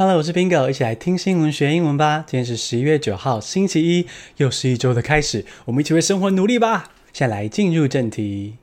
Hello，我是 Bingo，一起来听新闻学英文吧。今天是十一月九号，星期一，又是一周的开始，我们一起为生活努力吧。现在来进入正题。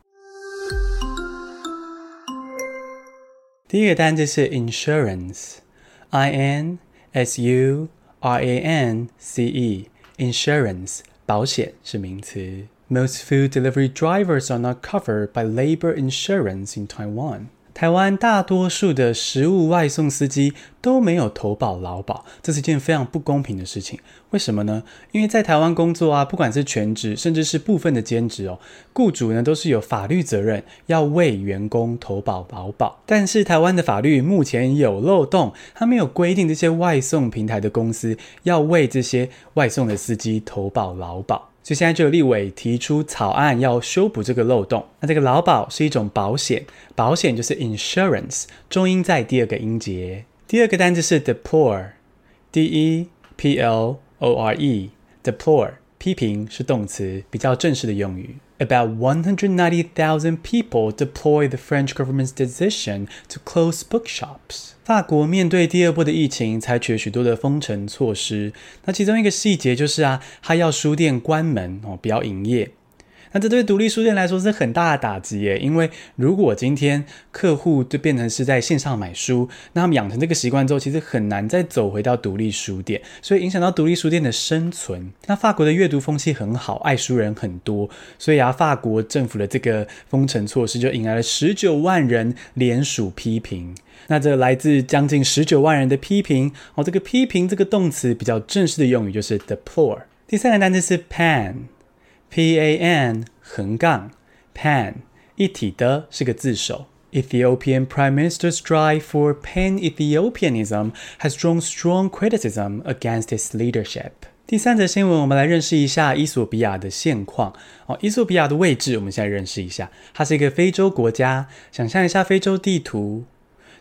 第一个单词是 insurance，I N S U R A N C E，insurance 保险是名词。Most food delivery drivers are not covered by labor insurance in Taiwan. 台湾大多数的食物外送司机都没有投保劳保，这是一件非常不公平的事情。为什么呢？因为在台湾工作啊，不管是全职，甚至是部分的兼职哦，雇主呢都是有法律责任要为员工投保劳保。但是台湾的法律目前有漏洞，它没有规定这些外送平台的公司要为这些外送的司机投保劳保。所以现在就有立委提出草案，要修补这个漏洞。那这个劳保是一种保险，保险就是 insurance，重音在第二个音节。第二个单词是 deplore，d e p l o r e，deplore，批评是动词，比较正式的用语。About one hundred ninety thousand people deplore the French government's decision to close bookshops. 法国面对第二波的疫情，采取了许多的封城措施。那其中一个细节就是啊，他要书店关门哦，不要营业。那这对独立书店来说是很大的打击耶，因为如果今天客户就变成是在线上买书，那他们养成这个习惯之后，其实很难再走回到独立书店，所以影响到独立书店的生存。那法国的阅读风气很好，爱书人很多，所以啊，法国政府的这个封城措施就引来了十九万人联署批评。那这来自将近十九万人的批评哦，这个批评这个动词比较正式的用语就是 deplore。第三个单词是 pan。P A N 横杠 Pan 一体的是个字首。Ethiopian Prime Minister's drive for Pan-Ethiopianism has drawn strong criticism against his leadership。第三则新闻，我们来认识一下伊索比亚的现况。哦，伊索比亚的位置，我们现在认识一下，它是一个非洲国家。想象一下非洲地图，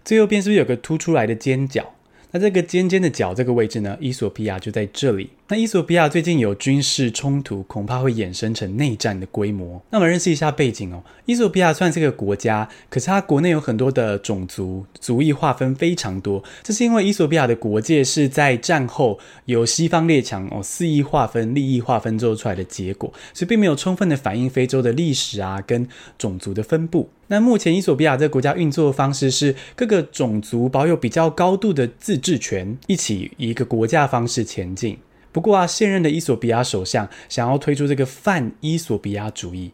最右边是不是有个凸出来的尖角？那这个尖尖的角这个位置呢，伊索比亚就在这里。那伊索比亚最近有军事冲突，恐怕会衍生成内战的规模。那我们认识一下背景哦。伊索比亚算是个国家，可是它国内有很多的种族，族裔划分非常多。这是因为伊索比亚的国界是在战后由西方列强哦肆意划分、利益划分之后出来的结果，所以并没有充分的反映非洲的历史啊跟种族的分布。那目前伊索比亚这个国家运作的方式是各个种族保有比较高度的自治权，一起以一个国家方式前进。不过啊，现任的伊索比亚首相想要推出这个泛伊索比亚主义，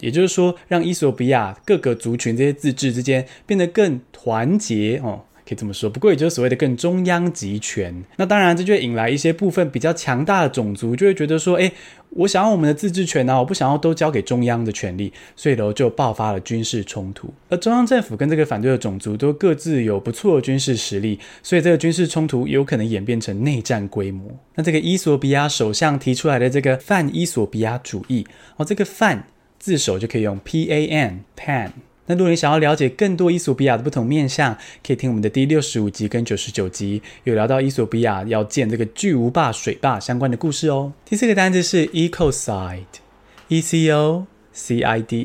也就是说，让伊索比亚各个族群这些自治之间变得更团结哦。可以这么说，不过也就是所谓的更中央集权。那当然，这就引来一些部分比较强大的种族，就会觉得说，诶，我想要我们的自治权啊，我不想要都交给中央的权力，所以呢，就爆发了军事冲突。而中央政府跟这个反对的种族都各自有不错的军事实力，所以这个军事冲突有可能演变成内战规模。那这个伊索比亚首相提出来的这个泛伊索比亚主义，哦，这个泛字首就可以用 P A N Pan。那如果你想要了解更多伊索比亚的不同面向，可以听我们的第六十五集跟九十九集，有聊到伊索比亚要建这个巨无霸水坝相关的故事哦。第四个单词是 ecocide，e c o c i d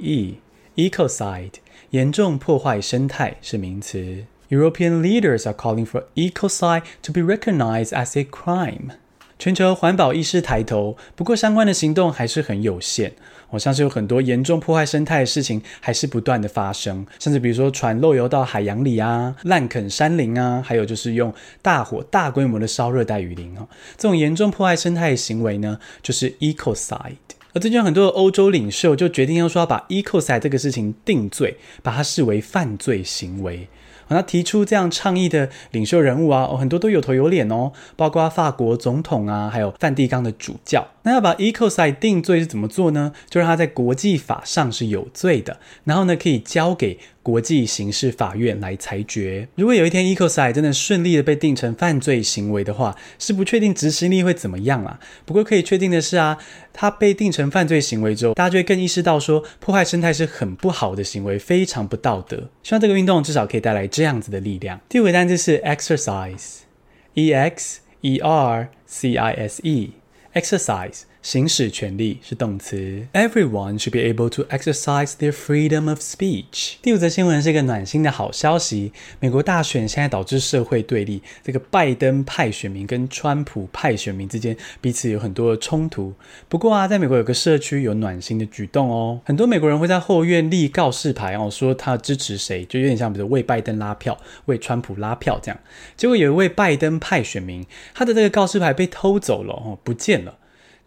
e，ecocide，严重破坏生态是名词。European leaders are calling for ecocide to be recognized as a crime。全球环保意识抬头，不过相关的行动还是很有限。好像是有很多严重破坏生态的事情，还是不断的发生。甚至比如说船漏油到海洋里啊，滥垦山林啊，还有就是用大火大规模的烧热带雨林啊，这种严重破坏生态的行为呢，就是 ecocide。而最近有很多的欧洲领袖就决定要说要把 ecocide 这个事情定罪，把它视为犯罪行为。那提出这样倡议的领袖人物啊，哦，很多都有头有脸哦，包括法国总统啊，还有梵蒂冈的主教。那要把 Ecoside 定罪是怎么做呢？就让他在国际法上是有罪的，然后呢，可以交给国际刑事法院来裁决。如果有一天 ecocide 真的顺利的被定成犯罪行为的话，是不确定执行力会怎么样啊。不过可以确定的是啊，它被定成犯罪行为之后，大家就会更意识到说，破坏生态是很不好的行为，非常不道德。希望这个运动至少可以带来这样子的力量。第五个单词是 exercise，e x e r c i s e，exercise 行使权利是动词，Everyone should be able to exercise their freedom of speech。第五则新闻是一个暖心的好消息，美国大选现在导致社会对立，这个拜登派选民跟川普派选民之间彼此有很多的冲突。不过啊，在美国有个社区有暖心的举动哦，很多美国人会在后院立告示牌哦，说他支持谁，就有点像比如为拜登拉票，为川普拉票这样。结果有一位拜登派选民，他的这个告示牌被偷走了哦，不见了。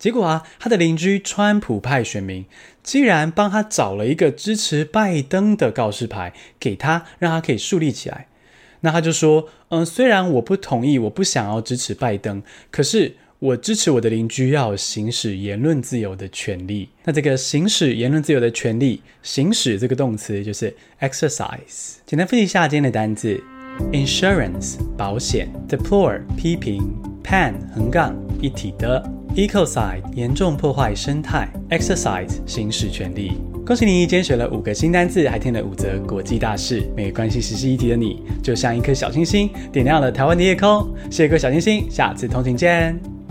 结果啊，他的邻居川普派选民竟然帮他找了一个支持拜登的告示牌给他，让他可以树立起来。那他就说：“嗯，虽然我不同意，我不想要支持拜登，可是我支持我的邻居要行使言论自由的权利。”那这个行使言论自由的权利，行使这个动词就是 exercise。简单复习一下今天的单字：insurance 保险，deplore 批评，pan 横杠一体的。Ecoside 严重破坏生态，exercise 行使权利。恭喜你，今天学了五个新单字，还听了五则国际大事。没关系，时事议题的你，就像一颗小星星，点亮了台湾的夜空。谢谢各位小星星，下次通勤见。